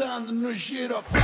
dançando no giroflão.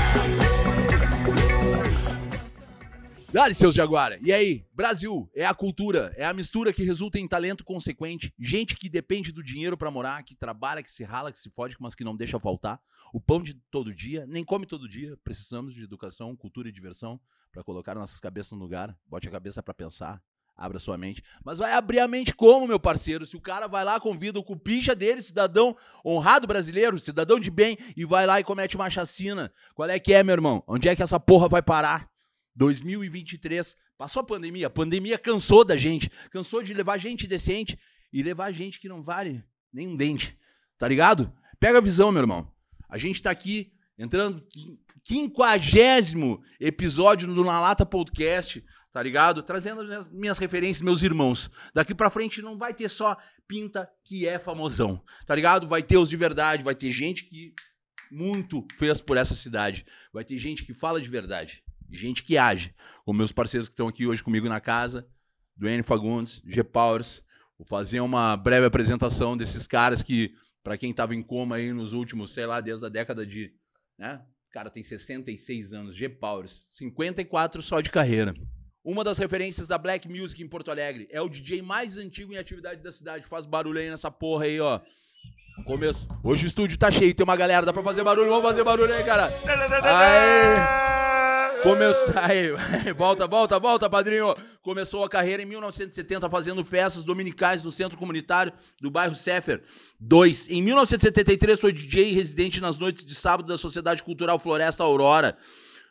Dale, seus Jaguara. E aí, Brasil, é a cultura, é a mistura que resulta em talento consequente, gente que depende do dinheiro pra morar, que trabalha, que se rala, que se fode, mas que não deixa faltar. O pão de todo dia, nem come todo dia. Precisamos de educação, cultura e diversão pra colocar nossas cabeças no lugar. Bote a cabeça pra pensar. Abra sua mente. Mas vai abrir a mente como, meu parceiro? Se o cara vai lá, convida o cupincha dele, cidadão honrado brasileiro, cidadão de bem, e vai lá e comete uma chacina. Qual é que é, meu irmão? Onde é que essa porra vai parar? 2023. Passou a pandemia. A pandemia cansou da gente. Cansou de levar gente decente e levar gente que não vale nem um dente. Tá ligado? Pega a visão, meu irmão. A gente tá aqui entrando quinquagésimo episódio do Na Lata Podcast, tá ligado? Trazendo as minhas referências, meus irmãos. Daqui pra frente não vai ter só pinta que é famosão, tá ligado? Vai ter os de verdade, vai ter gente que muito fez por essa cidade. Vai ter gente que fala de verdade gente que age, como meus parceiros que estão aqui hoje comigo na casa, Duane Fagundes, G Powers. Vou fazer uma breve apresentação desses caras que, para quem estava em coma aí nos últimos, sei lá, desde a década de. Né? O cara tem 66 anos, G Powers, 54 só de carreira. Uma das referências da Black Music em Porto Alegre. É o DJ mais antigo em atividade da cidade. Faz barulho aí nessa porra aí, ó. Começo. Hoje o estúdio tá cheio, tem uma galera, dá pra fazer barulho, vamos fazer barulho aí, cara. Aê! Começou. Aí, volta, volta, volta, padrinho. Começou a carreira em 1970 fazendo festas dominicais no centro comunitário do bairro Sefer 2. Em 1973 foi DJ residente nas noites de sábado da Sociedade Cultural Floresta Aurora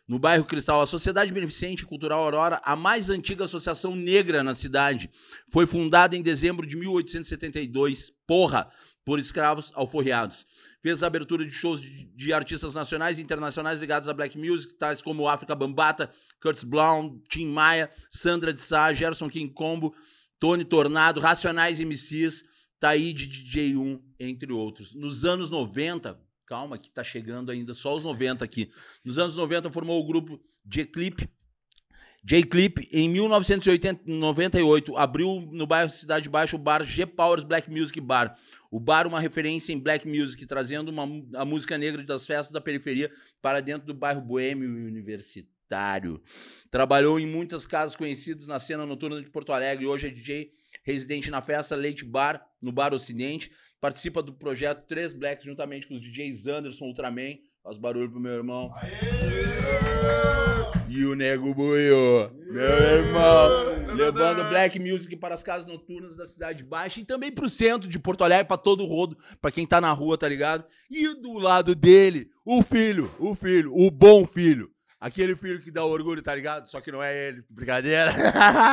no bairro Cristal. A Sociedade Beneficente Cultural Aurora, a mais antiga associação negra na cidade, foi fundada em dezembro de 1872, porra, por escravos alforriados. Fez a abertura de shows de, de, artistas nacionais e internacionais ligados à black music, tais como África Bambata, Curtis Brown, Tim Maia, Sandra de Sá, Gerson King Combo, Tony Tornado, Racionais MCs, Taíde DJ1, entre outros. Nos anos 90, Calma, que tá chegando ainda só os 90 aqui. Nos anos 90 formou o grupo J-Clip. J-Clip, em 1998, abriu no bairro Cidade Baixa o bar G-Powers Black Music Bar. O bar, uma referência em black music, trazendo uma, a música negra das festas da periferia para dentro do bairro boêmio universitário. Trabalhou em muitas casas conhecidas na cena noturna de Porto Alegre. Hoje é DJ residente na festa Leite Bar, no Bar Ocidente. Participa do projeto Três Blacks, juntamente com os DJs Anderson Ultraman. Faz barulho pro meu irmão. Aê! E o Nego Buio, meu irmão, levando black music para as casas noturnas da Cidade Baixa e também pro centro de Porto Alegre, para todo o rodo, para quem tá na rua, tá ligado? E do lado dele, o filho, o filho, o bom filho, Aquele filho que dá orgulho, tá ligado? Só que não é ele. Brincadeira.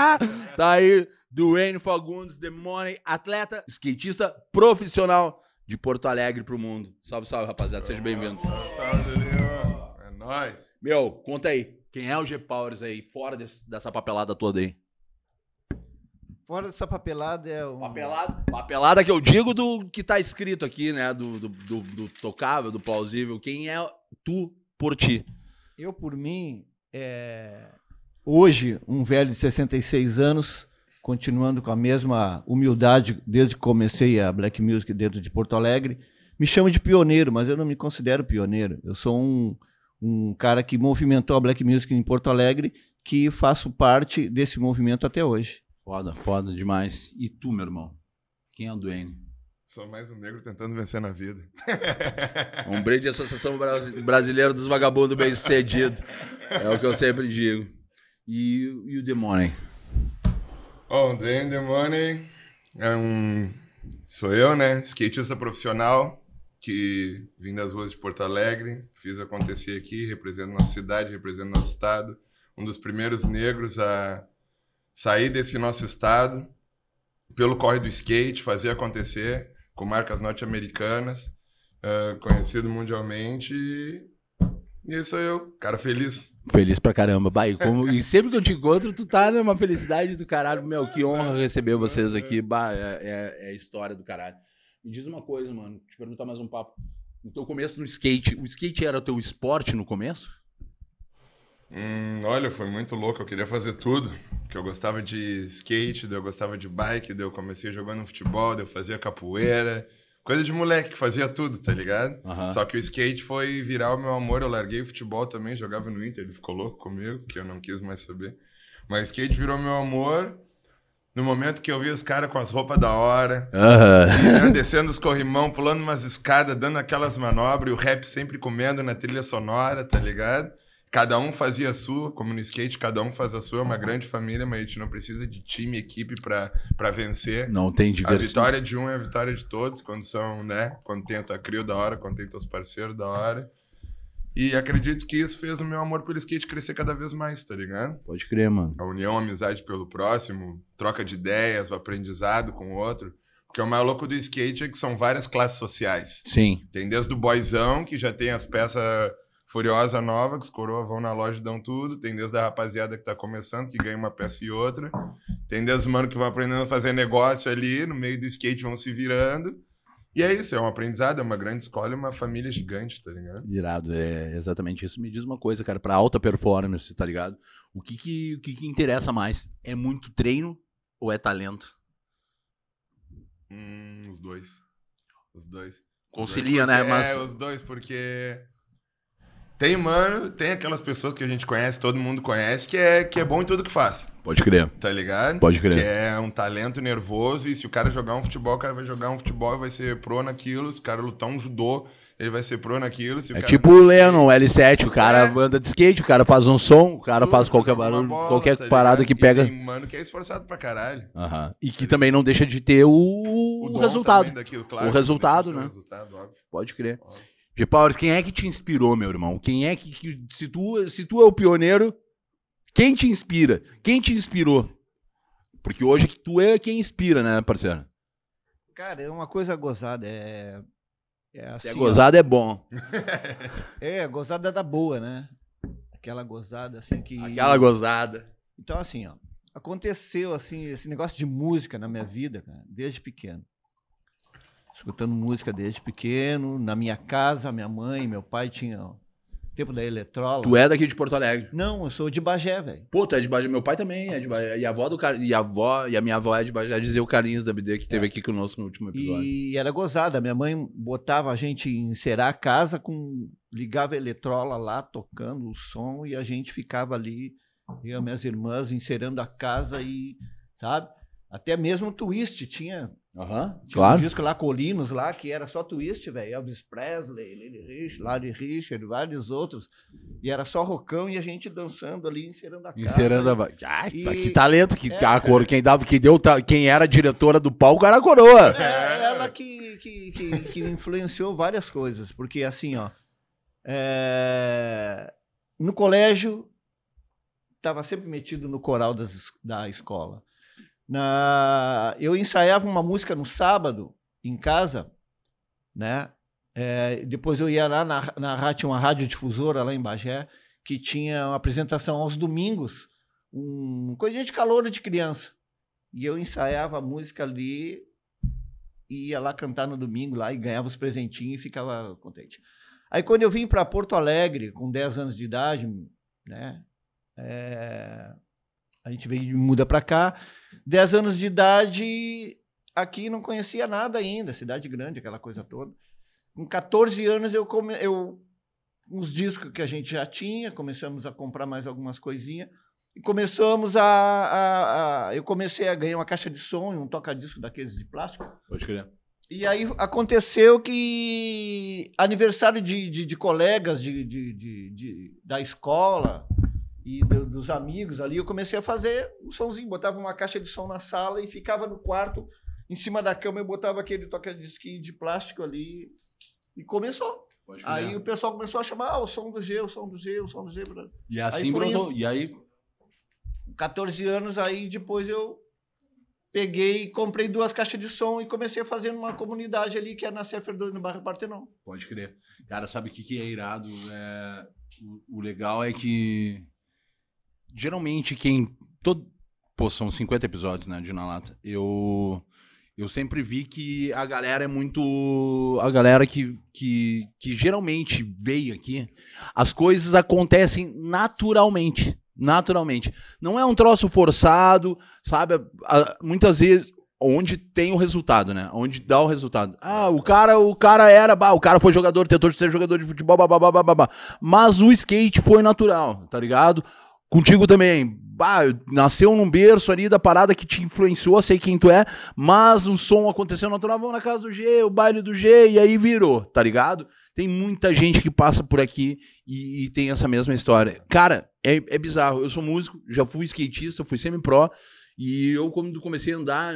tá aí, Duane Fagundes, The Money, atleta, skatista profissional de Porto Alegre pro mundo. Salve, salve, rapaziada. Sejam bem-vindos. Salve, Leon. É nóis. Meu, conta aí. Quem é o G-Powers aí, fora desse, dessa papelada toda aí? Fora dessa papelada é o. Papelada, papelada que eu digo do que tá escrito aqui, né? Do, do, do, do tocável, do plausível. Quem é tu por ti? Eu, por mim, é... hoje, um velho de 66 anos, continuando com a mesma humildade desde que comecei a Black Music dentro de Porto Alegre, me chamo de pioneiro, mas eu não me considero pioneiro. Eu sou um, um cara que movimentou a Black Music em Porto Alegre, que faço parte desse movimento até hoje. Foda, foda demais. E tu, meu irmão? Quem é o Duane? Sou mais um negro tentando vencer na vida. Um brinde de Associação Brasileira dos Vagabundos Bem Sucedido. É o que eu sempre digo. E, e o The Money? Oh, o The Money é um. Sou eu, né? Skatista profissional que vim das ruas de Porto Alegre, fiz acontecer aqui, represento nossa cidade, represento nosso estado. Um dos primeiros negros a sair desse nosso estado pelo corre do skate, fazer acontecer com marcas norte-americanas, uh, conhecido mundialmente. E, e sou eu, cara feliz. Feliz pra caramba. Bah, como, e sempre que eu te encontro, tu tá numa felicidade do caralho. Meu, que honra receber vocês aqui. Bah, é, é, é história do caralho. Me diz uma coisa, mano. Te perguntar mais um papo. No teu começo no skate, o skate era teu esporte no começo? Hum, olha, foi muito louco. Eu queria fazer tudo. Que eu gostava de skate, eu gostava de bike, eu comecei jogando futebol, eu fazia capoeira. Coisa de moleque que fazia tudo, tá ligado? Aham. Só que o skate foi virar o meu amor. Eu larguei o futebol também, jogava no Inter. Ele ficou louco comigo, que eu não quis mais saber. Mas skate virou meu amor. No momento que eu vi os caras com as roupas da hora, né, descendo os corrimão, pulando umas escadas, dando aquelas manobras, e o rap sempre comendo na trilha sonora, tá ligado? Cada um fazia a sua, como no skate, cada um faz a sua, é uma grande família, mas a gente não precisa de time, equipe pra vencer. Não tem A diversidade. vitória de um é a vitória de todos, quando são, né? Quando tem a tua crio da hora, quando tem teus parceiros da hora. E acredito que isso fez o meu amor pelo skate crescer cada vez mais, tá ligado? Pode crer, mano. A união, a amizade pelo próximo, troca de ideias, o aprendizado com o outro. Porque o mais louco do skate é que são várias classes sociais. Sim. Tem desde o boyzão, que já tem as peças furiosa nova, que os coroas vão na loja e dão tudo. Tem desde a rapaziada que tá começando, que ganha uma peça e outra. Tem desde os mano que vão aprendendo a fazer negócio ali, no meio do skate vão se virando. E é isso, é um aprendizado, é uma grande escola e uma família gigante, tá ligado? Irado, é exatamente isso. Me diz uma coisa, cara, pra alta performance, tá ligado? O que que, o que que interessa mais? É muito treino ou é talento? Hum, os dois. Os dois. Concilia, Os dois né? porque- Mas É, os dois, porque. Tem, mano, tem aquelas pessoas que a gente conhece, todo mundo conhece, que é, que é bom em tudo que faz, pode crer, tá ligado? pode Que crer. é um talento nervoso, e se o cara jogar um futebol, o cara vai jogar um futebol e vai ser pro naquilo. Se o cara lutar um judô, ele vai ser pro naquilo. O É tipo o Lennon, o L7, o cara É. anda de skate, o cara faz um som, o cara faz surfa, qualquer barulho, bola, qualquer tá parada que E pega. Tem mano que é esforçado pra caralho. Aham. E que também não deixa de ter o, dom resultado. daquilo, claro, O resultado, que né? O resultado, óbvio. Pode crer. óbvio. G-Powers, quem é que te inspirou, meu irmão? Quem é que, que- se, tu, se tu é o pioneiro, quem te inspira? Quem te inspirou? Porque hoje tu é quem inspira, né, parceiro? Cara, é uma coisa gozada. É, é assim. Se é ó. gozado é bom. É, gozada da boa, né? Aquela gozada assim que. Aquela gozada. Então, assim, ó. Aconteceu, assim, esse negócio de música na minha vida, cara, desde pequeno. Escutando música desde pequeno, na minha casa, minha mãe, meu pai tinham tempo da eletrola. Tu é daqui de Porto Alegre. Não, eu sou de Bagé, velho. Pô, tu é de Bagé. Meu pai também é de Bagé. E a avó do Car... e a avó e a minha avó é de Bagé. Dizia o Carlinhos da BD que teve aqui conosco no último episódio. E era gozada. Minha mãe botava a gente encerar a casa com. ligava a eletrola lá, tocando o som, e a gente ficava ali, eu e minhas irmãs, encerando a casa e. Sabe? Até mesmo o twist tinha. Aham, Tinha claro. um disco lá, Colinos, lá, que era só twist, velho. Elvis Presley, Lily Rich, Larry Richard, vários outros. E era só rocão e a gente dançando ali, encerando a casa. Encerando a. Ai, E- que talento que É. a cor, quem dava, quem deu, quem era a diretora do palco era a coroa. É, ela que, que, que, que influenciou várias coisas, porque assim, ó, é, no colégio estava sempre metido no coral das da escola. Na, eu ensaiava uma música no sábado em casa, né? É, depois eu ia lá na, na rádio, uma radiodifusora lá em Bagé, que tinha uma apresentação aos domingos, um coisa de calor de criança. E eu ensaiava a música ali ia lá cantar no domingo lá e ganhava os presentinhos e ficava contente. Aí quando eu vim para Porto Alegre com 10 anos de idade, né? é, a gente veio muda para cá. 10 anos de idade, aqui não conhecia nada ainda, cidade grande, aquela coisa toda. Com 14 anos eu come, eu uns discos que a gente já tinha, começamos a comprar mais algumas coisinhas e começamos a, a- a- eu comecei a ganhar uma caixa de som, e um toca-disco daqueles de plástico. Pode crer. E aí aconteceu que aniversário de, de, de colegas de, de, de- de- da escola e do- dos amigos ali, eu comecei a fazer um somzinho, botava uma caixa de som na sala e ficava no quarto, em cima da cama eu botava aquele toca-disquinho de plástico ali e começou. Aí o pessoal começou a chamar ah, o som do G, o som do G, o som do G. E assim aí brotou. E aí. 14 anos, aí depois eu peguei, comprei duas caixas de som e comecei a fazer numa comunidade ali que é na Cefer 2, no bairro Partenon. Pode crer. Cara, sabe o que, que é irado? É, o, o legal é que. Geralmente quem. Todo, pô, são 50 episódios, né, de Na Lata. Eu. Eu sempre vi que a galera é muito. A galera que, que, que geralmente veio aqui, as coisas acontecem naturalmente. Naturalmente. Não é um troço forçado, sabe? Muitas vezes. onde tem o resultado, né? Onde dá o resultado. Ah, o cara, o cara era, bah, o cara foi jogador, tentou ser jogador de futebol, babá, babá, mas o skate foi natural, tá ligado? Contigo também. Bah, nasceu num berço ali da parada que te influenciou, sei quem tu é, mas o som aconteceu natural, vamos na casa do G, o baile do G, e aí virou, tá ligado? Tem muita gente que passa por aqui e, e tem essa mesma história. Cara, é, é bizarro. Eu sou músico, já fui skatista, fui semi-pro, e eu, quando comecei a andar,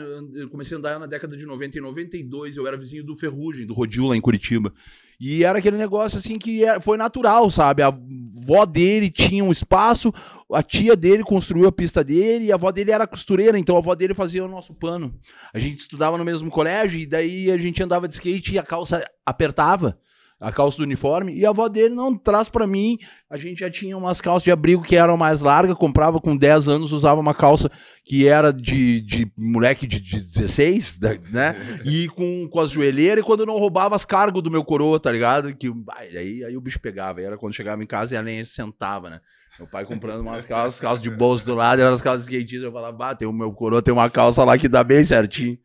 comecei a andar na década de 90 e 92, eu era vizinho do Ferrugem, do Rodil lá em Curitiba. E era aquele negócio assim que era, foi natural, sabe? A avó dele tinha um espaço, a tia dele construiu a pista dele, e a avó dele era costureira, então a avó dele fazia o nosso pano. A gente estudava no mesmo colégio, e daí a gente andava de skate e a calça apertava a calça do uniforme, e a avó dele não traz para mim. A gente já tinha umas calças de abrigo que eram mais largas, comprava com 10 anos, usava uma calça que era de, de moleque de, de 16, né? E com, com as joelheiras, e quando não roubava as cargas do meu coroa, tá ligado? Que, aí, aí o bicho pegava, era quando chegava em casa e a lenha sentava, né? Meu pai comprando umas calças, calças de bolso do lado, eram as calças skatistas, eu falava, bah, tem o meu coroa, tem uma calça lá que dá bem certinho.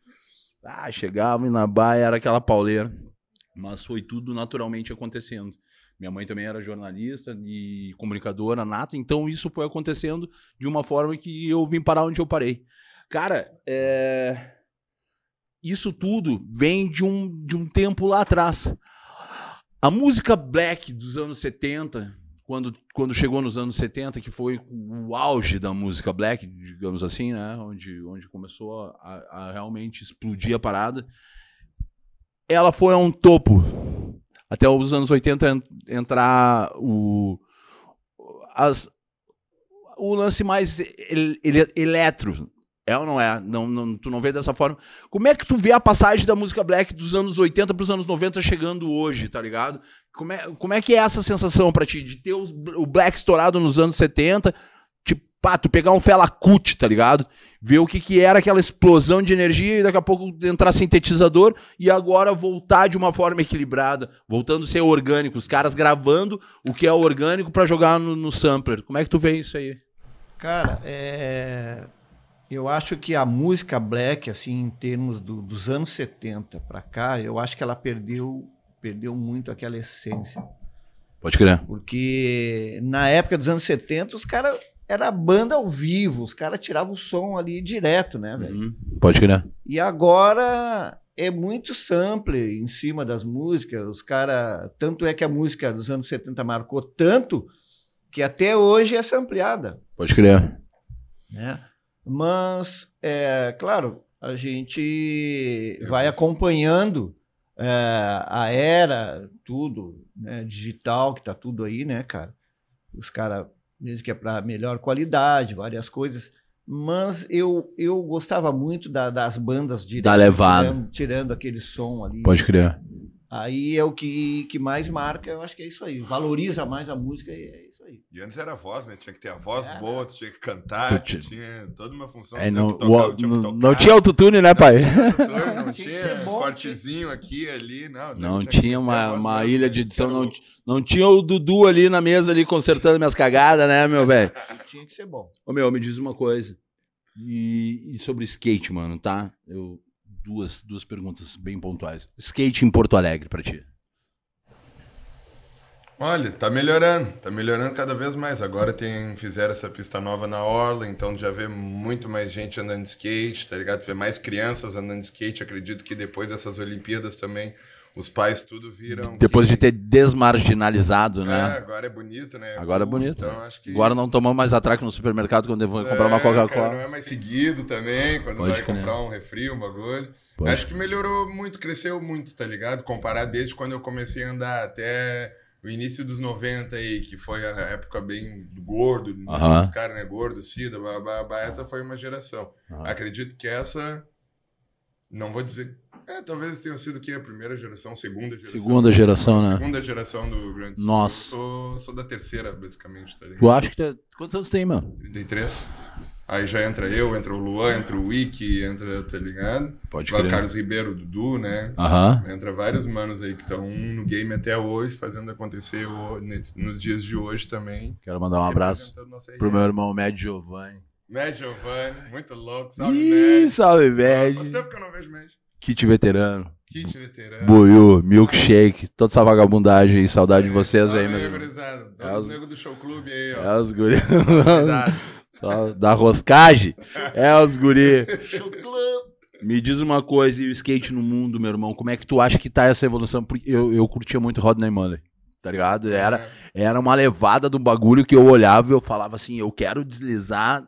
Ah, chegava na baia, era aquela pauleira. Mas foi tudo naturalmente acontecendo. Minha mãe também era jornalista e comunicadora nata, então isso foi acontecendo de uma forma que eu vim parar onde eu parei. Cara, é... isso tudo vem de um, de um tempo lá atrás. A música black dos anos 70, quando, quando chegou nos anos 70, que foi o auge da música black, digamos assim, né? onde, onde começou a, a realmente explodir a parada ela foi a um topo. Até os anos 80 entrar o, as, o lance mais el, el, eletro. É ou não é? Não, não, tu não vê dessa forma. Como é que tu vê a passagem da música black dos anos 80 para os anos 90 chegando hoje, tá ligado? Como é, como é que é essa sensação para ti de ter os, o black estourado nos anos 70 pá, tu pegar um Fela Kuti, tá ligado? Ver o que, que era aquela explosão de energia e daqui a pouco entrar sintetizador e agora voltar de uma forma equilibrada, voltando a ser orgânico, os caras gravando o que é orgânico para jogar no, no, sampler. Como é que tu vê isso aí? Cara, é... eu acho que a música black, assim, em termos do, dos anos 70 para cá, eu acho que ela perdeu, perdeu muito aquela essência. Pode crer. Porque na época dos anos 70, os caras era banda ao vivo, os caras tiravam o som ali direto, né, velho? Uhum. Pode crer. E agora é muito sample em cima das músicas, os caras. Tanto é que a música dos anos 70 marcou tanto que até hoje é sampleada. Pode crer. Né? Mas, é, claro, a gente é vai acompanhando é, a era, tudo, né, digital, que tá tudo aí, né, cara? Os caras mesmo que é para melhor qualidade, várias coisas. Mas eu, eu gostava muito da, das bandas de da levada. Tirando, tirando, aquele som ali. Pode crer. Aí é o que, que mais marca, eu acho que é isso aí. Valoriza mais a música e é isso aí. E antes era a voz, né? Tinha que ter a voz é, boa, tu tinha que cantar, tu tinha toda uma função. É, não, tocar, tinha não, não, tinha autotune, né, pai? Não tinha, tinha cortezinho aqui ali, não. Não tinha, tinha uma, uma ilha de edição, não, não tinha o Dudu ali na mesa ali consertando minhas cagadas, né, meu velho? tinha que ser bom. Ô, meu, me diz uma coisa. E, e sobre skate, mano, tá? Eu duas, duas perguntas bem pontuais. Skate em Porto Alegre para ti. Olha, tá melhorando, tá melhorando cada vez mais. Agora tem, fizeram essa pista nova na Orla, então já vê muito mais gente andando de skate, tá ligado? Vê mais crianças andando de skate. Acredito que depois dessas Olimpíadas também os pais tudo viram. Depois que... de ter desmarginalizado, né? É, agora é bonito, né? Agora é bonito. Então, que... Agora não tomamos mais atraco no supermercado quando vou comprar é, uma Coca-Cola. Não é mais seguido também, quando Pode vai comprar um refri, um bagulho. Pode. Acho que melhorou muito, cresceu muito, tá ligado? Comparar desde quando eu comecei a andar até o início dos 90 aí, que foi a época bem gordo, uh -huh. os caras, né? Gordo, Cida, babá, essa foi uma geração. Uh -huh. Acredito que essa, não vou dizer é, talvez tenha sido que a primeira geração, segunda geração. Segunda geração, né? Segunda geração do Grande Sul. Nossa. Eu sou, sou da terceira, basicamente, tá ligado? Tu acha que tá... Quantos anos tem, mano? 33. Aí já entra eu, entra o Luan, entra o Wiki, entra, tá ligado? Pode crer. Carlos Ribeiro, Dudu, né? Aham. Entra vários manos aí que estão no game até hoje, fazendo acontecer o, nos dias de hoje também. Quero mandar um abraço pro meu irmão Médio Giovanni. Med Giovanni, muito louco. Salve, Ih, Med. salve, Faz Med. tempo que eu não vejo Med. Kit veterano. Kit veterano. Buiu, milkshake, toda essa vagabundagem aí. Saudade de vocês aí, meu aí. É os- do show clube aí, É ó. os guri. Só da roscagem. É os guri. Me diz uma coisa, e o skate no mundo, meu irmão, como é que tu acha que tá essa evolução? Porque eu, eu curtia muito Rodney Mullen, tá ligado? Era, era uma levada do bagulho que eu olhava e eu falava assim, eu quero deslizar,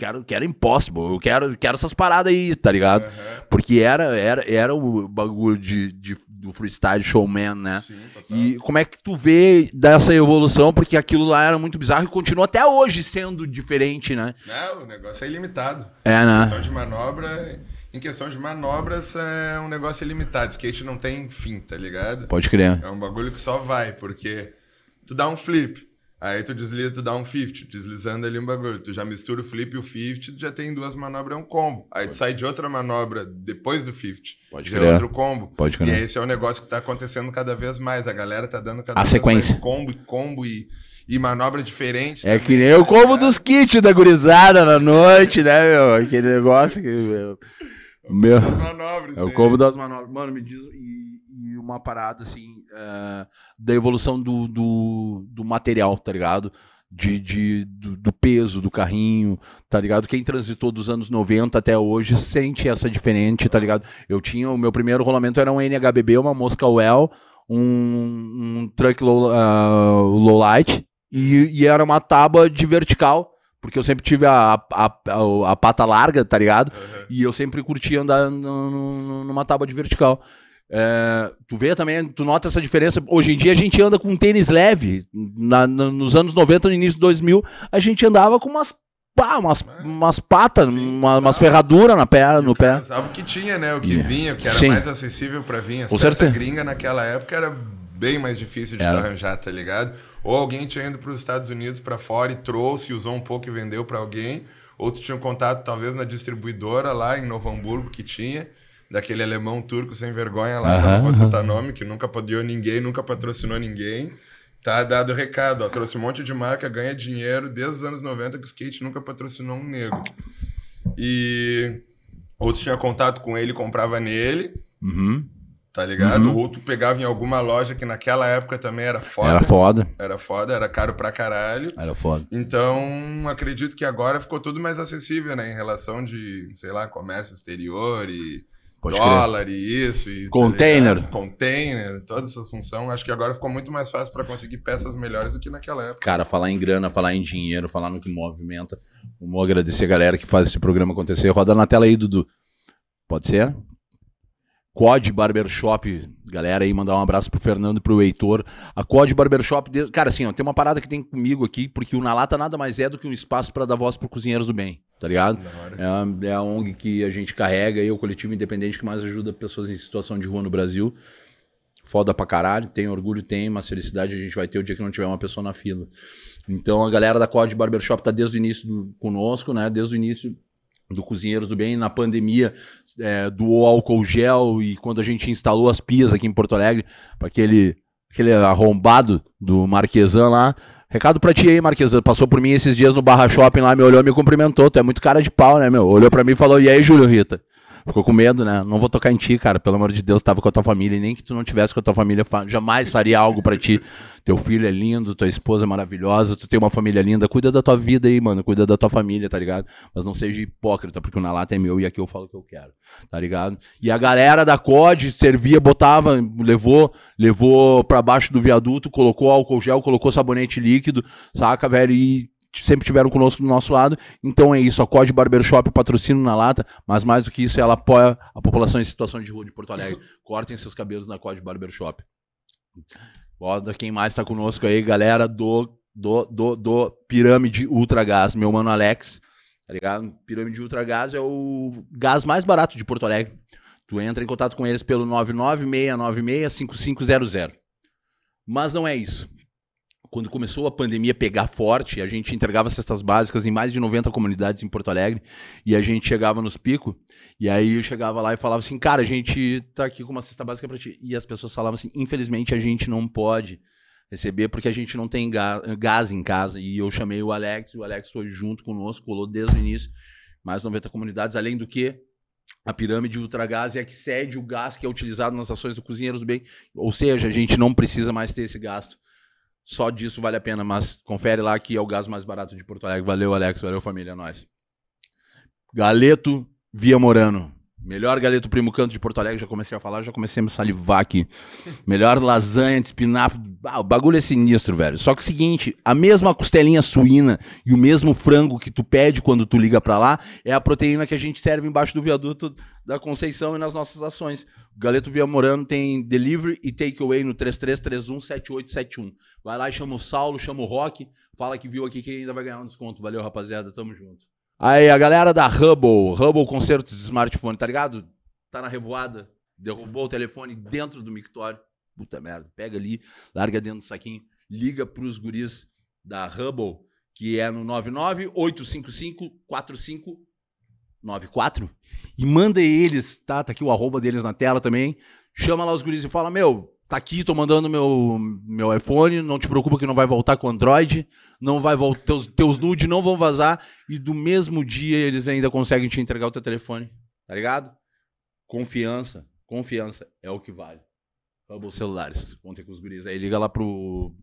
quero, quero impossible, eu quero, quero essas paradas aí, tá ligado? Aham. Porque era, era, era o bagulho de, de- do freestyle showman, né? Sim, total. E como é que tu vê dessa evolução? Porque aquilo lá era muito bizarro e continua até hoje sendo diferente, né? Não, o negócio é ilimitado. É, Em né? questão de manobra, em questão de manobras, é um negócio ilimitado. Skate não tem fim, tá ligado? Pode crer. É um bagulho que só vai, porque tu dá um flip, aí tu desliza, tu dá um 50, deslizando ali um bagulho. Tu já mistura o flip e o 50, tu já tem duas manobras, é um combo. Aí tu sai de outra manobra depois do 50, Pode já é outro combo. Pode E crer. esse é o negócio que tá acontecendo cada vez mais. A galera tá dando cada A vez sequência. mais combo e combo e, e manobra diferente. É também, que nem o tá combo ligado? dos kits da gurizada na noite, né, meu? Aquele negócio que. Meu, meu, As manobras, é o combo das manobras. Mano, me diz. E, e uma parada, assim, é, da evolução do, do, do material, tá ligado? De, de, do, do peso do carrinho, tá ligado? Quem transitou dos anos 90 até hoje sente essa diferente, tá ligado? Eu tinha, o meu primeiro rolamento era um NHBB, uma Mosca Well, um, um truck low, ah, low light, e, e era uma tábua de vertical, porque eu sempre tive a, a, a, a pata larga, tá ligado? Aham. E eu sempre curti andar numa tábua de vertical. É, tu vê também, tu nota essa diferença. Hoje em dia a gente anda com um tênis leve. Na- na- nos anos 90, no início de 2000, a gente andava com umas, pá, umas, umas patas, Sim, uma- umas ferraduras na perna, no pé. usava o que tinha, né? O que Yeah. vinha, o que era Sim. mais acessível pra vir. As peças gringa naquela época era bem mais difícil de arranjar, tá ligado? Ou alguém tinha ido para os Estados Unidos pra fora e trouxe, usou um pouco e vendeu pra alguém. Ou tu tinha um contato, talvez, na distribuidora lá em Novo Hamburgo que tinha, daquele alemão turco sem vergonha lá, eu não vou citar nome, que nunca podiou ninguém, nunca patrocinou ninguém. Tá dado o recado, ó. Trouxe um monte de marca, ganha dinheiro desde os anos 90 que o skate nunca patrocinou um negro. E outros tinha contato com ele, comprava nele, Uhum. tá ligado? Uhum. Outro pegava em alguma loja que naquela época também era foda. Era foda. Era foda, era caro pra caralho. Era foda. Então, acredito que agora ficou tudo mais acessível, né? Em relação de, sei lá, comércio exterior e Pode crer. dólar e isso. E, tá Container. ligado? Container, todas essas funções. Acho que agora ficou muito mais fácil pra conseguir peças melhores do que naquela época. Cara, falar em grana, falar em dinheiro, falar no que movimenta. Vamos agradecer a galera que faz esse programa acontecer. Roda na tela aí, Dudu. Pode ser? Quad Barbershop, galera aí, mandar um abraço pro Fernando e pro Heitor. A Quad Barbershop, cara, assim, ó, tem uma parada que tem comigo aqui, porque o Na Lata nada mais é do que um espaço pra dar voz pro Cozinheiros do Bem, tá ligado? É a, é a ONG que a gente carrega aí, o coletivo independente que mais ajuda pessoas em situação de rua no Brasil. Foda pra caralho, tem orgulho, tem, mas felicidade a gente vai ter o dia que não tiver uma pessoa na fila. Então a galera da Code Barbershop tá desde o início do- conosco, né? Desde o início do Cozinheiros do Bem, na pandemia, é, doou álcool gel e quando a gente instalou as pias aqui em Porto Alegre, para aquele, aquele arrombado do Marquesan lá. Recado pra ti aí, Marquesan. Passou por mim esses dias no Barra Shopping lá, me olhou, me cumprimentou. Tu é muito cara de pau, né, meu? Olhou pra mim e falou: E aí, Júlio Rita? Ficou com medo, né? Não vou tocar em ti, cara. Pelo amor de Deus, tava com a tua família. E nem que tu não tivesse com a tua família, fa- jamais faria algo pra ti. Teu filho é lindo, tua esposa é maravilhosa, tu tem uma família linda. Cuida da tua vida aí, mano. Cuida da tua família, tá ligado? Mas não seja hipócrita, porque o na lata é meu e aqui eu falo o que eu quero, tá ligado? E a galera da COD servia, botava, levou, levou pra baixo do viaduto, colocou álcool gel, colocou sabonete líquido, saca, velho? E sempre tiveram conosco do nosso lado. Então é isso, a COD Barbershop patrocina na lata, mas mais do que isso, ela apoia a população em situação de rua de Porto Alegre. Cortem seus cabelos na COD Barbershop. Foda, quem mais tá conosco aí, galera do, do, do, do Pirâmide Ultra Gás, meu mano Alex, tá ligado? Pirâmide Ultra Gás é o gás mais barato de Porto Alegre. Tu entra em contato com eles pelo 996965500. Mas não é isso. Quando começou a pandemia pegar forte, a gente entregava cestas básicas em mais de 90 comunidades em Porto Alegre e a gente chegava nos picos e aí eu chegava lá e falava assim, cara, a gente tá aqui com uma cesta básica pra ti. E as pessoas falavam assim, infelizmente a gente não pode receber, porque a gente não tem gás em casa. E eu chamei o Alex, o Alex foi junto conosco, colou desde o início. Mais 90 comunidades, além do que a pirâmide Ultragás é a que cede o gás que é utilizado nas ações do Cozinheiros do Bem. Ou seja, a gente não precisa mais ter esse gasto. Só disso vale a pena, mas confere lá que é o gás mais barato de Porto Alegre. Valeu, Alex. Valeu, família. É nóis. Galeto Via Morano. Melhor galeto primo canto de Porto Alegre. Já comecei a falar, já comecei a me salivar aqui. Melhor lasanha de espinafre. Ah, o bagulho é sinistro, velho. Só que o seguinte, a mesma costelinha suína e o mesmo frango que tu pede quando tu liga pra lá é a proteína que a gente serve embaixo do viaduto da Conceição e nas nossas ações. O Galeto Via Morano tem delivery e takeaway no 33317871. Vai lá e chama o Saulo, chama o Rock, fala que viu aqui que ainda vai ganhar um desconto. Valeu, rapaziada, tamo junto. Aí, a galera da Hubble, Hubble Concertos de Smartphone, tá ligado? Tá na revoada, derrubou o telefone dentro do mictório. Puta merda, pega ali, larga dentro do saquinho, liga pros guris da Hubble, que é no 998554594 e manda eles, tá? Tá aqui o arroba deles na tela também. Chama lá os guris e fala: Meu, tá aqui, tô mandando meu, meu iPhone, não te preocupa que não vai voltar com Android, não vai voltar, teus, teus nudes não vão vazar, e do mesmo dia eles ainda conseguem te entregar o teu telefone, tá ligado? Confiança, confiança é o que vale. Hubble Celulares, contem com os guris. Aí liga lá pro,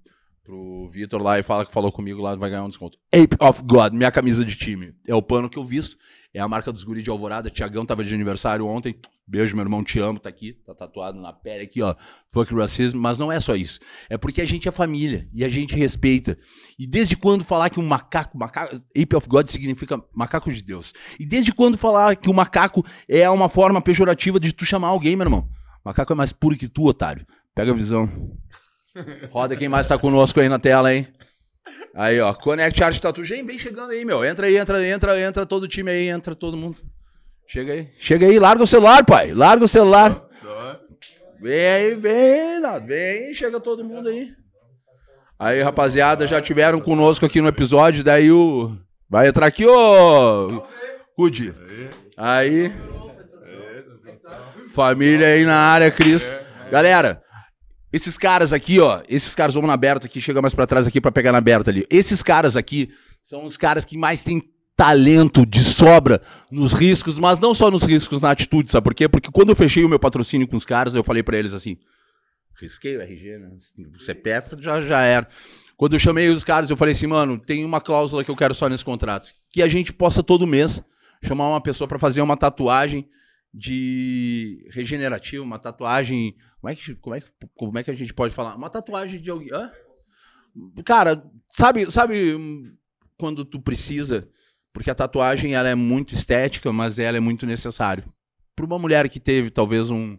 pro Vitor lá e fala que falou comigo lá, vai ganhar um desconto. Ape of God, minha camisa de time. É o pano que eu visto. É a marca dos guris de Alvorada. Tiagão tava de aniversário ontem. Beijo, meu irmão, te amo, tá aqui. Tá tatuado na pele aqui, ó. Fuck racism. Mas não é só isso. É porque a gente é família e a gente respeita. E desde quando falar que um macaco, macaco Ape of God significa macaco de Deus. E desde quando falar que o macaco é uma forma pejorativa de tu chamar alguém, meu irmão? Macaco é mais puro que tu, otário. Pega a visão. Roda quem mais tá conosco aí na tela, hein? Aí, ó, Connect Art Tatu. Gente, bem chegando aí, meu. Entra aí, entra, entra, entra todo o time aí, entra todo mundo. Chega aí. Chega aí, larga o celular, pai. Larga o celular. Vem aí, vem. Vem chega todo mundo aí. Aí, rapaziada, já tiveram conosco aqui no episódio, daí o... Vai entrar aqui, ô... Cudi. Aí... Família aí na área, Cris. Galera, esses caras aqui, ó, esses caras, vamos na aberta aqui, chega mais pra trás aqui pra pegar na aberta ali. Esses caras aqui são os caras que mais têm talento de sobra nos riscos, mas não só nos riscos, na atitude, sabe por quê? Porque quando eu fechei o meu patrocínio com os caras, eu falei pra eles assim, risquei o RG, né? O CPF já, já era. Quando eu chamei os caras, eu falei assim, mano, tem uma cláusula que eu quero só nesse contrato, que a gente possa todo mês chamar uma pessoa pra fazer uma tatuagem de regenerativo, uma tatuagem. Como é, que, como, é que, como é que a gente pode falar? Uma tatuagem de alguém. Hã? Cara, sabe, sabe hum, quando tu precisa? Porque a tatuagem ela é muito estética, mas ela é muito necessária. Para uma mulher que teve talvez um,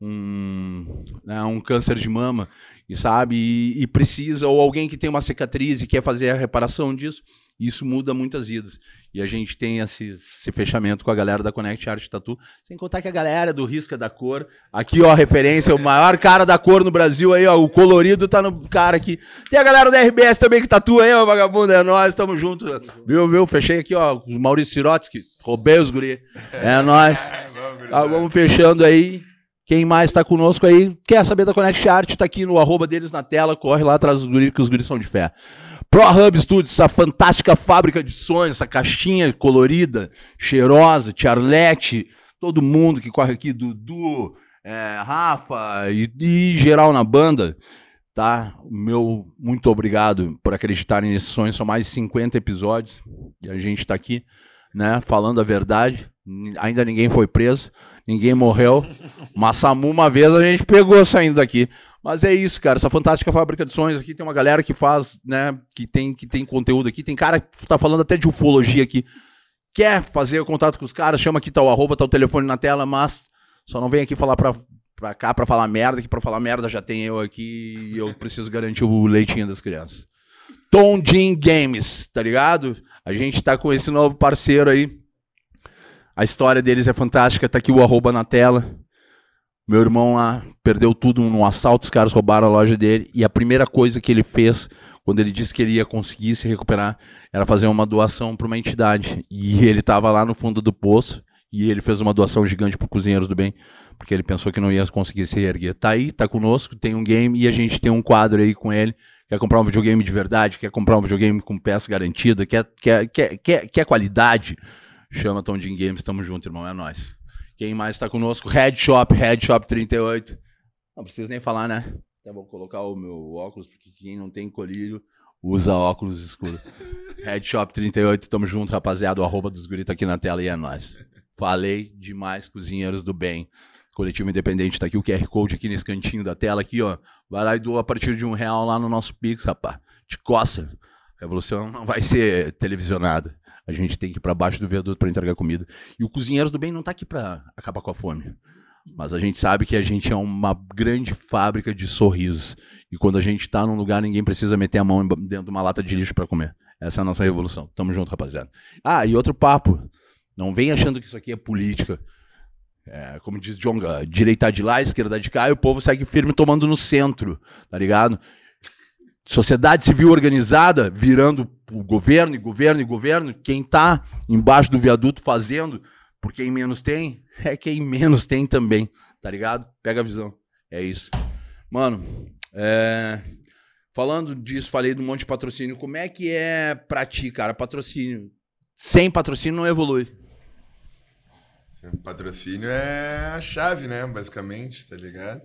um, né, um câncer de mama, e sabe, e, e precisa, ou alguém que tem uma cicatriz e quer fazer a reparação disso, isso muda muitas vidas. E a gente tem esse, esse, fechamento com a galera da Connect Art Tattoo. Sem contar que a galera do Risca da Cor, aqui ó, a referência, o maior cara da cor no Brasil aí, ó, o colorido tá no cara aqui. Tem a galera da RBS também que tatua aí, ó, vagabundo, é nós, tamo junto. Viu, viu? Fechei aqui, ó, os Maurício Sirotsky, roubei os guri. É nós. Tá, vamos fechando aí. Quem mais tá conosco aí, quer saber da Connect Art, tá aqui no arroba deles na tela, corre lá atrás dos guris, que os guris são de fé. ProHub Studios, essa fantástica fábrica de sonhos, essa caixinha colorida, cheirosa, Charlete, todo mundo que corre aqui, Dudu, é, Rafa e, e, geral na banda, tá? Meu muito obrigado por acreditarem nesse sonho, são mais de 50 episódios e a gente tá aqui, né, falando a verdade, ainda ninguém foi preso, ninguém morreu, mas Samu uma vez a gente pegou saindo daqui. Mas é isso, cara. Essa fantástica fábrica de sonhos aqui tem uma galera que faz, né? Que tem, que tem conteúdo aqui. Tem cara que tá falando até de ufologia aqui. Quer fazer contato com os caras? Chama aqui, tá o arroba, tá o telefone na tela, mas só não vem aqui falar pra, pra cá pra falar merda, que pra falar merda já tem eu aqui e eu preciso garantir o leitinho das crianças. Tom Jim Games, tá ligado? A gente tá com esse novo parceiro aí. A história deles é fantástica, tá aqui o arroba na tela. Meu irmão lá perdeu tudo num assalto, os caras roubaram a loja dele. E a primeira coisa que ele fez, quando ele disse que ele ia conseguir se recuperar, era fazer uma doação para uma entidade. E ele estava lá no fundo do poço E ele fez uma doação gigante pro Cozinheiros do Bem, porque ele pensou que não ia conseguir se erguer. Tá aí, tá conosco, tem um game e a gente tem um quadro aí com ele. Quer comprar um videogame de verdade, quer comprar um videogame com peça garantida, quer, quer, quer, quer, quer qualidade? Chama Tom Jim Games, tamo junto, irmão, é nóis. Quem mais tá conosco? Red Shop, Red Shop 38. Não precisa nem falar, né? Até vou colocar o meu óculos, porque quem não tem colírio usa óculos escuros. Red Shop 38, tamo junto, rapaziada. O arroba dos gritos aqui na tela e é nóis. Falei demais, cozinheiros do bem. Coletivo Independente tá aqui, o QR Code aqui nesse cantinho da tela aqui, ó. Vai lá e doa a partir de um real lá no nosso Pix, rapaz. De coça. A revolução não vai ser televisionada. A gente tem que ir pra baixo do viaduto para entregar comida. E o Cozinheiros do Bem não tá aqui pra acabar com a fome. Mas a gente sabe que a gente é uma grande fábrica de sorrisos. E quando a gente tá num lugar, ninguém precisa meter a mão dentro de uma lata de lixo para comer. Essa é a nossa revolução. Tamo junto, rapaziada. Ah, e outro papo. Não vem achando que isso aqui é política. É, como diz John, direita de lá, esquerda de cá, e o povo segue firme tomando no centro, tá ligado? Sociedade civil organizada virando o governo e governo e governo. Quem tá embaixo do viaduto fazendo por quem menos tem, é quem menos tem também, tá ligado? Pega a visão. É isso. Mano, é... falando disso, falei um monte de patrocínio. Como é que é pra ti, cara, patrocínio? Sem patrocínio não evolui. Patrocínio é a chave, né? Basicamente, tá ligado?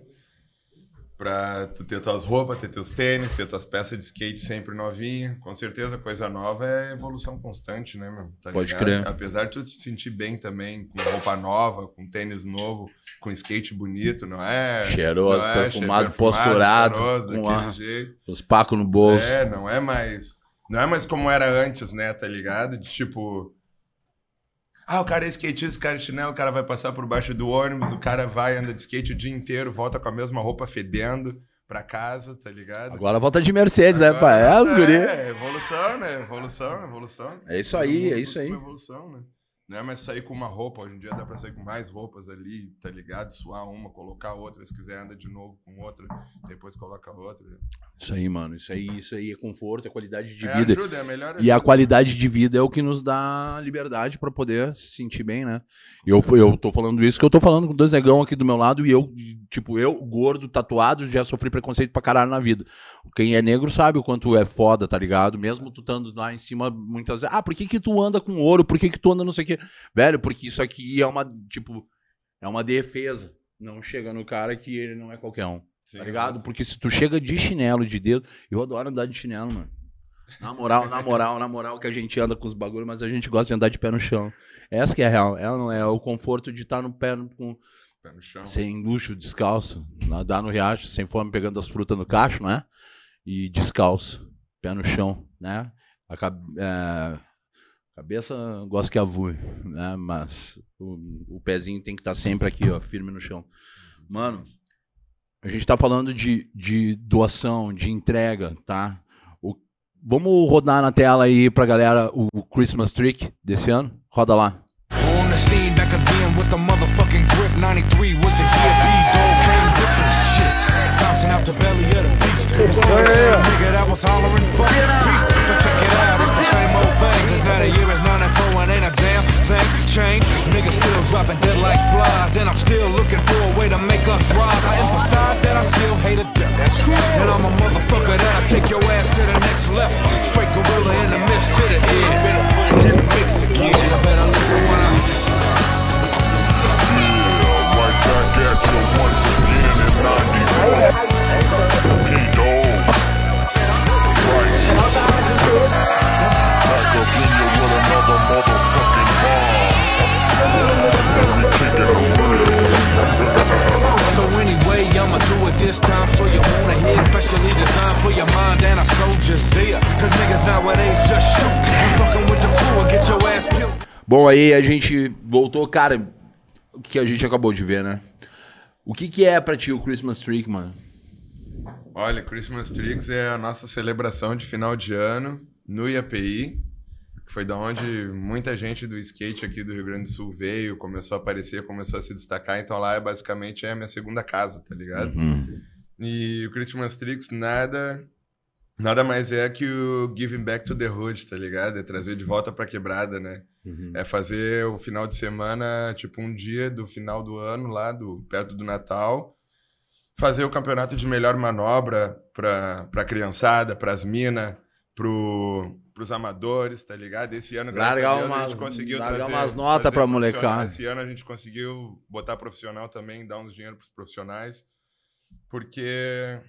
Pra tu ter tuas roupas, ter teus tênis, ter tuas peças de skate sempre novinha. Com certeza, coisa nova é evolução constante, né, meu? Tá Pode ligado? crer. Apesar de tu te sentir bem também, com roupa nova, com tênis novo, com skate bonito, não é? Cheiroso, não é perfumado, che- posturado, cheiroso, com daquele a- jeito. Os pacos no bolso. É, não é mais. Não é mais como era antes, né? Tá ligado? De tipo. Ah, o cara é skatista, o cara é chinelo, o cara vai passar por baixo do ônibus, o cara vai, anda de skate o dia inteiro, volta com a mesma roupa fedendo pra casa, tá ligado? Agora volta de Mercedes, né, Agora, pai? É, os guri. É, evolução, né? Evolução, evolução. É isso aí, é isso aí. Evolução, né? Não é mais sair com uma roupa, hoje em dia dá pra sair com mais roupas ali, tá ligado? Suar uma, colocar outra, se quiser anda de novo com outra, depois coloca outra. Isso aí, mano. Isso aí, isso aí é conforto, é qualidade de é vida. ajuda, é melhor E a ajuda. qualidade de vida é o que nos dá liberdade pra poder se sentir bem, né? Eu, eu tô falando isso que eu tô falando com dois negão aqui do meu lado e eu, tipo, eu, gordo, tatuado, já sofri preconceito pra caralho na vida. Quem é negro sabe o quanto é foda, tá ligado? Mesmo tu estando lá em cima, muitas vezes, ah, por que que tu anda com ouro? Por que que tu anda não sei o quê? Velho, porque isso aqui é uma, tipo, é uma defesa. Não chega no cara que ele não é qualquer um. Sim, Tá ligado? exato. Porque se tu chega de chinelo, de dedo, eu adoro andar de chinelo, mano. Na moral, na moral, na moral que a gente anda com os bagulhos, mas a gente gosta de andar de pé no chão. Essa que é a real. Ela não é o conforto de estar no pé no- com, Pé no chão. sem luxo, descalço, nadar no riacho, sem fome, pegando as frutas no cacho, né? E descalço, pé no chão, né? A cab- é, cabeça, eu gosto que avue, né? Mas o, o pezinho tem que estar sempre aqui, ó, firme no chão. Mano, a gente tá falando de, de doação, de entrega, tá? O- vamos rodar na tela aí pra galera o, o Christmas Trick desse ano? Roda lá. On the scene back again with the motherfucking grip. 93 was the year B-Dog came with the shit. Bouncing out the belly of the beast. Nigga that was hollering fuck. But check it the year is 94 and ain't a damn thing changed. Niggas still dropping dead like flies. And I'm still looking for a way to make us rise. I emphasize that I still hate a death. And I'm a motherfucker that'll take your ass to the next level. Straight gorilla in the mix to the end. Better put it in the mix again. I better listen when I Right back at you once again in 94. P-Dog. Right. Back up in you with another motherfucking bomb. We kicking the real. So anyway, I'ma do it this time so you wanna hear Specially designed for your mind and a soldier's ear Cause niggas nowadays just shoot And fucking with the crew and get your ass peeled Bom, aí a gente voltou, cara, o que a gente acabou de ver, né? O que que é pra ti o Christmas Trick, mano? Olha, Christmas Tricks é a nossa celebração de final de ano no IAPI, que foi da onde muita gente do skate aqui do Rio Grande do Sul veio, começou a aparecer, começou a se destacar. Então lá é basicamente é a minha segunda casa, tá ligado? E o Christmas Tricks nada nada mais é que o giving back to the hood, tá ligado? É trazer de volta pra quebrada, né? Uhum. É fazer o final de semana, tipo um dia do final do ano lá, do, perto do Natal, fazer o campeonato de melhor manobra pra, pra criançada, pras minas, pro, pros amadores, tá ligado? Esse ano, graças Largar a Deus, a gente conseguiu largar trazer, umas notas profissional. molecada. Esse ano a gente conseguiu botar profissional também, dar uns dinheiro pros profissionais, porque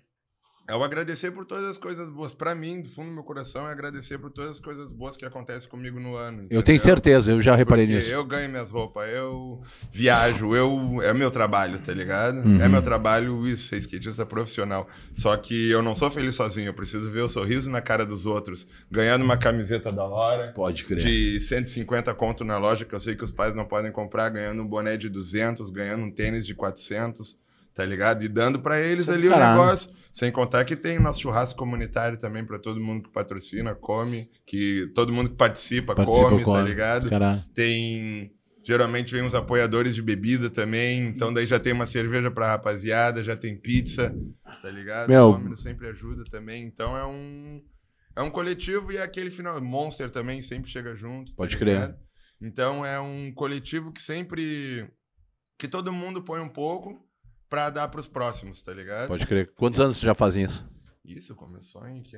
é o agradecer por todas as coisas boas. Pra mim, do fundo do meu coração, é agradecer por todas as coisas boas que acontecem comigo no ano. Eu tenho entendeu? certeza, eu já reparei Porque nisso. eu ganho minhas roupas, eu viajo, eu é meu trabalho, tá ligado? Uhum. É meu trabalho isso, ser skatista profissional. Só que eu não sou feliz sozinho, eu preciso ver o sorriso na cara dos outros, ganhando uma camiseta da hora, Pode crer. de 150 conto na loja, que eu sei que os pais não podem comprar, ganhando um boné de 200, ganhando um tênis de 400, tá ligado? E dando pra eles Isso é ali o negócio. Sem contar que tem nosso churrasco comunitário também pra todo mundo que patrocina, come, que todo mundo que participa, Participa, come, come. tá ligado? Caralho. Tem. Geralmente vem uns apoiadores de bebida também. Então daí já tem uma cerveja pra rapaziada, já tem pizza, tá ligado? Meu. O Domino sempre ajuda também. Então é um. É um coletivo e é aquele final. Monster também sempre chega junto. tá Pode crer. ligado? Então é um coletivo que sempre. Que todo mundo põe um pouco pra dar pros próximos, tá ligado? Pode crer. Quantos anos você já faz isso? Isso começou em que?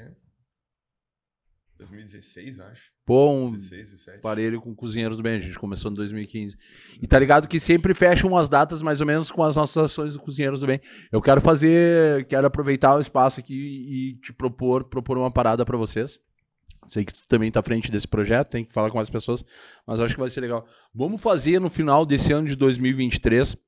2016, eu acho. Pô, um 16, 17. parelho com Cozinheiros do Bem. A gente começou em 2015. E tá ligado que sempre fecham as datas mais ou menos com as nossas ações do Cozinheiros do Bem. Eu quero fazer, quero aproveitar o espaço aqui e te propor, propor uma parada pra vocês. Sei que tu também tá à frente desse projeto, tem que falar com as pessoas, mas acho que vai ser legal. Vamos fazer no final desse ano de 2023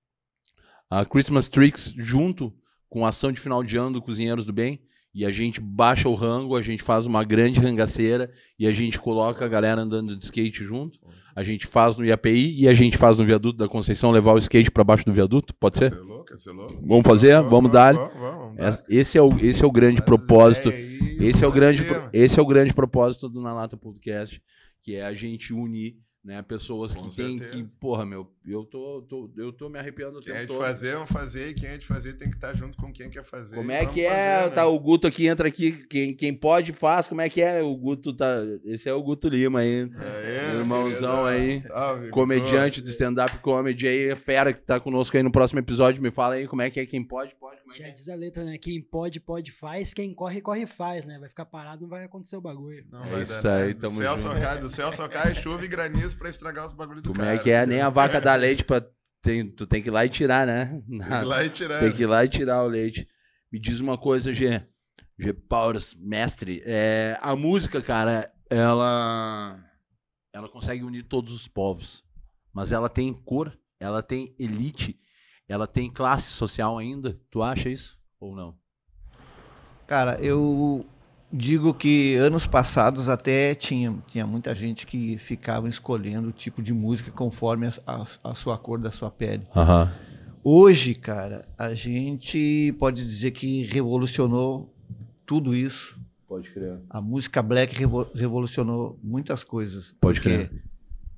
a Christmas Tricks junto com a ação de final de ano do Cozinheiros do Bem. E a gente baixa o rango, a gente faz uma grande rangaceira e a gente coloca a galera andando de skate junto. A gente faz no IAPI e a gente faz no viaduto da Conceição levar o skate pra baixo do viaduto, pode ser? É é? Vamos fazer? Vamos dar. Vamos, vamos, vamos Esse é o, esse é o grande propósito. aí, Esse é o grande, esse é o grande propósito do Na Lata Podcast, que é a gente unir, né, pessoas Com que têm que, porra, meu, eu tô, tô- eu tô me arrepiando o Quem é tempo de todo. fazer, vamos fazer. E quem é de fazer tem que estar junto com quem quer fazer. Como é que é? fazer, né? Tá, o Guto aqui entra aqui, quem, quem pode faz, como é que é? O Guto tá, esse é o Guto Lima aí, Aê, irmãozão aí. Salve, comediante do stand-up comedy aí, fera que tá conosco aí no próximo episódio, me fala aí como é que é, quem pode, pode, como é que Já é? diz a letra, né? Quem pode, pode faz. Quem corre, corre faz, né? Vai ficar parado, não vai acontecer o bagulho. Não É vai isso dar aí, nada. tamo do céu junto. só cai, do céu só cai chuva e granizo pra estragar os bagulhos do Como cara. é que é? Nem a vaca dá leite pra. Tem, tu tem que ir lá e tirar, né? Tem que ir lá e tirar. Tem que ir lá e tirar o leite. Me diz uma coisa, G. G. Powers, mestre. É, a música, cara, ela. Ela consegue unir todos os povos. Mas ela tem cor, ela tem elite, ela tem classe social ainda. Tu acha isso? Ou não? Cara, eu digo que anos passados até tinha, tinha muita gente que ficava escolhendo o tipo de música conforme a, a- a sua cor da sua pele. Aham. Hoje, cara, a gente pode dizer que revolucionou tudo isso. Pode crer. A música black revo- revolucionou muitas coisas. Pode crer.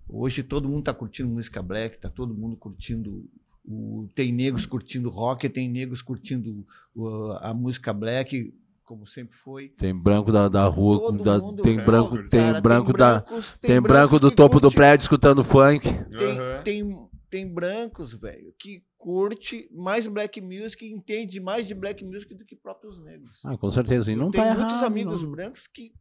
Hoje todo mundo tá curtindo música black, tá todo mundo curtindo. O, tem negros curtindo rock, tem negros curtindo o- a música black, como sempre foi. Tem branco da, da rua, da- mundo, tem cara, branco, cara, tem Cara, branco da. brancos- Tem, brancos branco do topo do curte- prédio escutando funk. Tem, Aham. tem, tem brancos, velho, que curte mais black music entende mais de black music do que próprios negros. Ah, com certeza. E não Tem tá muitos errado. amigos não. brancos que.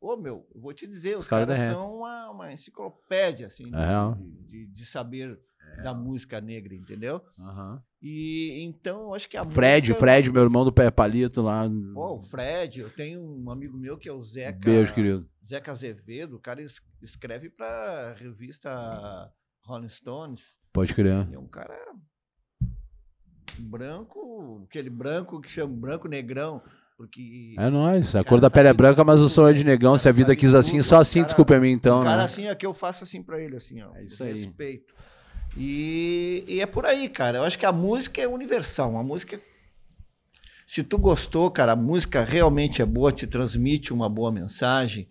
Ô, meu, eu vou te dizer, os, Os caras caras são uma, uma enciclopédia, assim, de, É de, de- de saber da música negra, entendeu? Aham. E então, acho que a Fred, música... Fred, meu irmão do pé palito lá. Pô, o Fred, eu tenho um amigo meu que é o Zeca. Beijo, querido. Zeca Azevedo, o cara es- escreve pra revista Rolling Stones. Pode crer. E é um cara branco, aquele branco que chama branco negrão, porque É nóis. A cor da pele é branca, mas o som é de negão. Se a vida quis assim, tudo. só assim, Cara- desculpa a mim então, o cara né? assim é que eu faço assim pra ele, assim, ó. É isso aí. Respeito. E, e é por aí, cara. Eu acho que a música é universal. A música. Se tu gostou, cara, a música realmente é boa, te transmite uma boa mensagem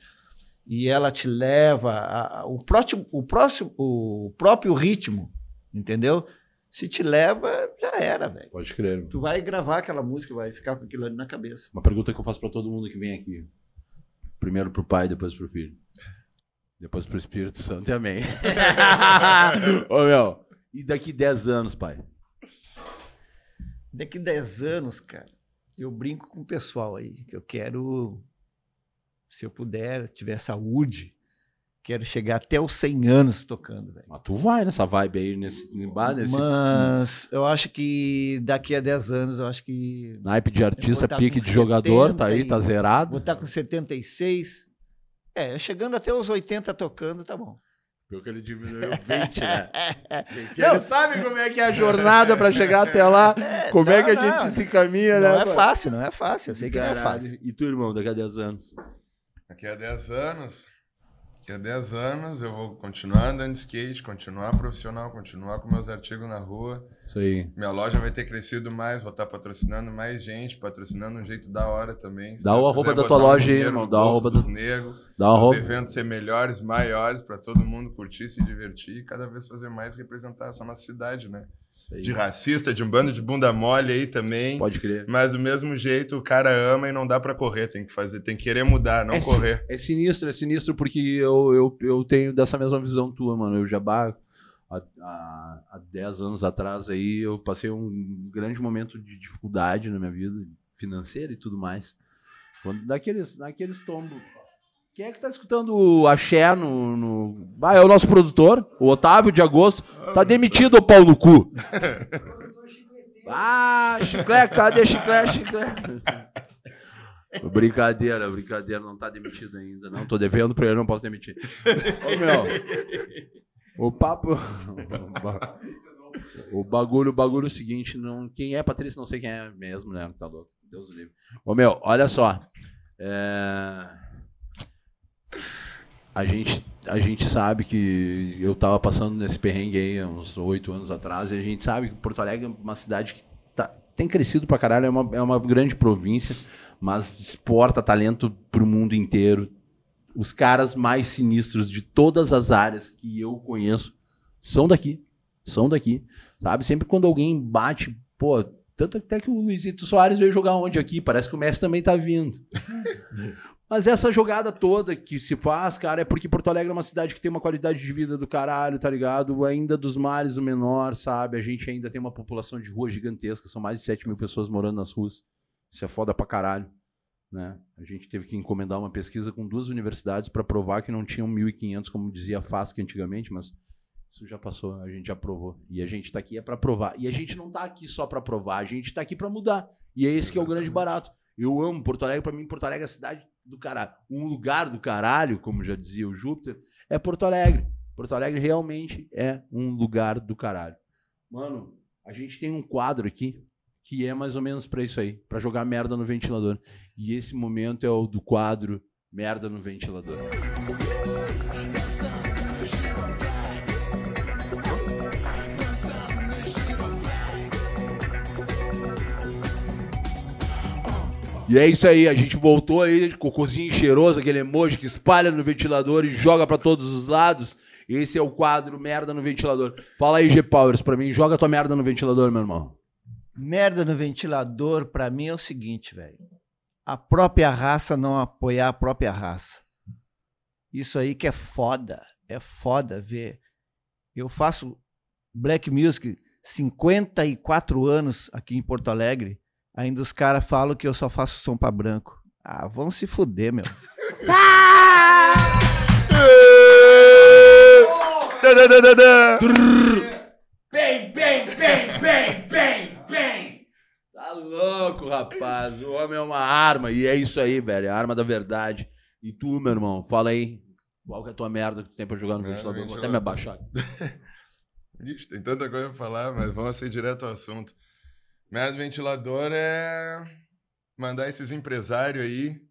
e ela te leva a, a- o próximo, o próximo, o próprio ritmo, entendeu? Se te leva, já era, velho. Pode crer. Tu vai gravar aquela música, vai ficar com aquilo ali na cabeça. Uma pergunta que eu faço pra todo mundo que vem aqui. Primeiro pro pai, depois pro filho. Depois pro Espírito Santo e amém. Ô, meu. E daqui 10 anos, pai? Daqui 10 anos, cara, eu brinco com o pessoal aí, que eu quero, se eu puder, tiver saúde, quero chegar até os 100 anos tocando, velho. Mas tu vai nessa vibe aí, nesse, nesse Mas eu acho que daqui a 10 anos, eu acho que naipe de artista, tá pique de jogador, 70 tá aí, tá zerado. vou estar com 76. É, chegando até os 80 tocando, tá bom. Pelo que ele diminuiu 20, né? Não. Ele sabe como é que é a jornada pra chegar até lá, como é não, que a gente não. se caminha, né? Não é pai? fácil, não é fácil. Eu sei que não é fácil. E tu, irmão, daqui a 10 anos? Daqui a 10 anos, daqui a 10 anos eu vou continuar andando de skate, continuar profissional, continuar com meus artigos na rua. Isso aí. Minha loja vai ter crescido mais, vou estar patrocinando mais gente, patrocinando um jeito da hora também. Se Dá o arroba quiser, da tua um loja aí, irmão, dá o bolso arroba dos do- negros, Dá uma os roupa. eventos ser melhores, maiores, para todo mundo curtir, se divertir e cada vez fazer mais representar essa nossa cidade, né? De racista, de um bando de bunda mole aí também. Pode crer. Mas do mesmo jeito, o cara ama e não dá pra correr, tem que fazer, tem que querer mudar, não É, si- correr. É sinistro, é sinistro porque eu, eu, eu tenho dessa mesma visão tua, mano. Eu já bah, há, há, há 10 anos atrás aí eu passei um grande momento de dificuldade na minha vida financeira e tudo mais. Quando, daqueles, daqueles tombos. Quem é que tá escutando o Axé no, no. Ah, é o nosso produtor, o Otávio de Agosto. Tá demitido, o pau no cu. Ah, chiclete, cadê chiclete, chiclete? Brincadeira, brincadeira, não tá demitido ainda, não. Tô devendo pra ele, não posso demitir. Ô, meu, o papo. O bagulho, o bagulho é o seguinte, não, quem é Patrícia, não sei quem é mesmo, né? Tá louco. Deus livre. Ô, meu, olha só. É, A gente, a gente sabe que eu tava passando nesse perrengue aí uns oito anos atrás, e a gente sabe que Porto Alegre é uma cidade que tá- tem crescido pra caralho, é uma, é uma grande província, mas exporta talento pro mundo inteiro. Os caras mais sinistros de todas as áreas que eu conheço são daqui. São daqui. Sabe? Sempre quando alguém bate, pô, tanto até que o Luizito Soares veio jogar onde aqui? Parece que o Messi também tá vindo. Mas essa jogada toda que se faz, cara, é porque Porto Alegre é uma cidade que tem uma qualidade de vida do caralho, tá ligado? Ainda dos mares o menor, sabe? A gente ainda tem uma população de rua gigantesca, são mais de 7 mil pessoas morando nas ruas. Isso é foda pra caralho. Né? A gente teve que encomendar uma pesquisa com duas universidades para provar que não tinham 1.500, como dizia a FASC antigamente, mas isso já passou, a gente já provou. E a gente tá aqui é para provar. E a gente não tá aqui só para provar, a gente tá aqui para mudar. E é esse que é o grande barato. Eu amo Porto Alegre, para mim Porto Alegre é a cidade do caralho. Um lugar do caralho, como já dizia o Júpiter, é Porto Alegre. Porto Alegre realmente é um lugar do caralho. Mano, a gente tem um quadro aqui que é mais ou menos pra isso aí, pra jogar merda no ventilador. E esse momento é o do quadro Merda no Ventilador. E é isso aí, a gente voltou aí, cocôzinho cheiroso, aquele emoji que espalha no ventilador e joga pra todos os lados. Esse é o quadro Merda no Ventilador. Fala aí, G-Powers, pra mim, joga tua merda no ventilador, meu irmão. Merda no ventilador, pra mim, é o seguinte, velho. A própria raça não apoiar a própria raça. Isso aí que é foda. É foda ver. Eu faço black music 54 anos aqui em Porto Alegre. Ainda os caras falam que eu só faço som pra branco. Ah, vão se fuder, meu. Bem, bem, bem, bem, bem, bem. Tá louco, rapaz. O homem é uma arma. E é isso aí, velho. É a arma da verdade. E tu, meu irmão, fala aí. Qual que é a tua merda que tu tem pra jogar no ventilador? Vou até me abaixar. Ixi, tem tanta coisa pra falar, mas vamos ser direto ao assunto. Merda do ventilador é mandar esses empresários aí,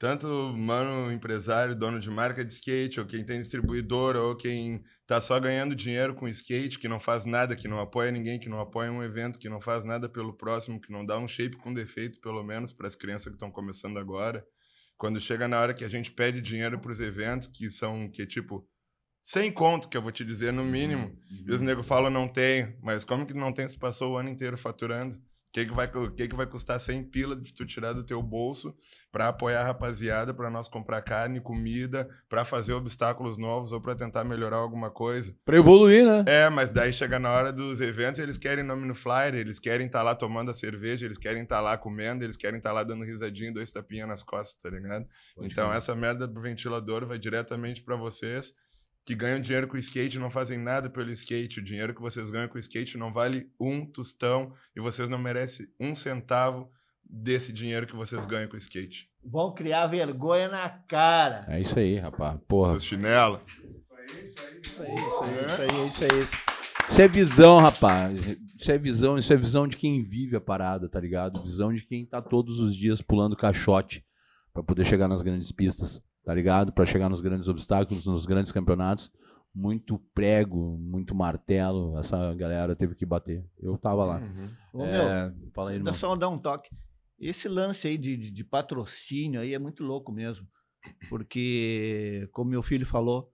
tanto mano empresário, dono de marca de skate, ou quem tem distribuidora, ou quem tá só ganhando dinheiro com skate, que não faz nada, que não apoia ninguém, que não apoia um evento, que não faz nada pelo próximo, que não dá um shape com defeito, pelo menos, para as crianças que estão começando agora. Quando chega na hora que a gente pede dinheiro para os eventos, que são, que tipo, 100 conto, que eu vou te dizer, no mínimo. E os nego falam, não tem. Mas como que não tem se passou o ano inteiro faturando? O que, que, vai, o que, que vai custar 100 pila de tu tirar do teu bolso para apoiar a rapaziada, para nós comprar carne, comida, para fazer obstáculos novos ou para tentar melhorar alguma coisa? Pra evoluir, né? É, mas daí chega na hora dos eventos, eles querem nome no flyer, eles querem estar lá tomando a cerveja, eles querem estar lá comendo, eles querem estar lá dando risadinha, dois tapinhas nas costas, tá ligado? então essa merda do ventilador vai diretamente para vocês que ganham dinheiro com o skate e não fazem nada pelo skate. O dinheiro que vocês ganham com o skate não vale um tostão e vocês não merecem um centavo desse dinheiro que vocês ganham com o skate. Vão criar vergonha na cara. É isso aí, rapaz. Porra. Seus chinela. Isso aí, isso aí, isso aí, isso aí. Isso é visão, rapaz. Isso é visão, isso é visão de quem vive a parada, tá ligado? Visão de quem tá todos os dias pulando caixote pra poder chegar nas grandes pistas, tá ligado? Pra chegar nos grandes obstáculos, nos grandes campeonatos. Muito prego, muito martelo, essa galera teve que bater. Eu tava lá. Ô, meu, É, fala aí, irmão. Só dar um toque. Esse lance aí de, de, de patrocínio aí é muito louco mesmo. Porque, como meu filho falou,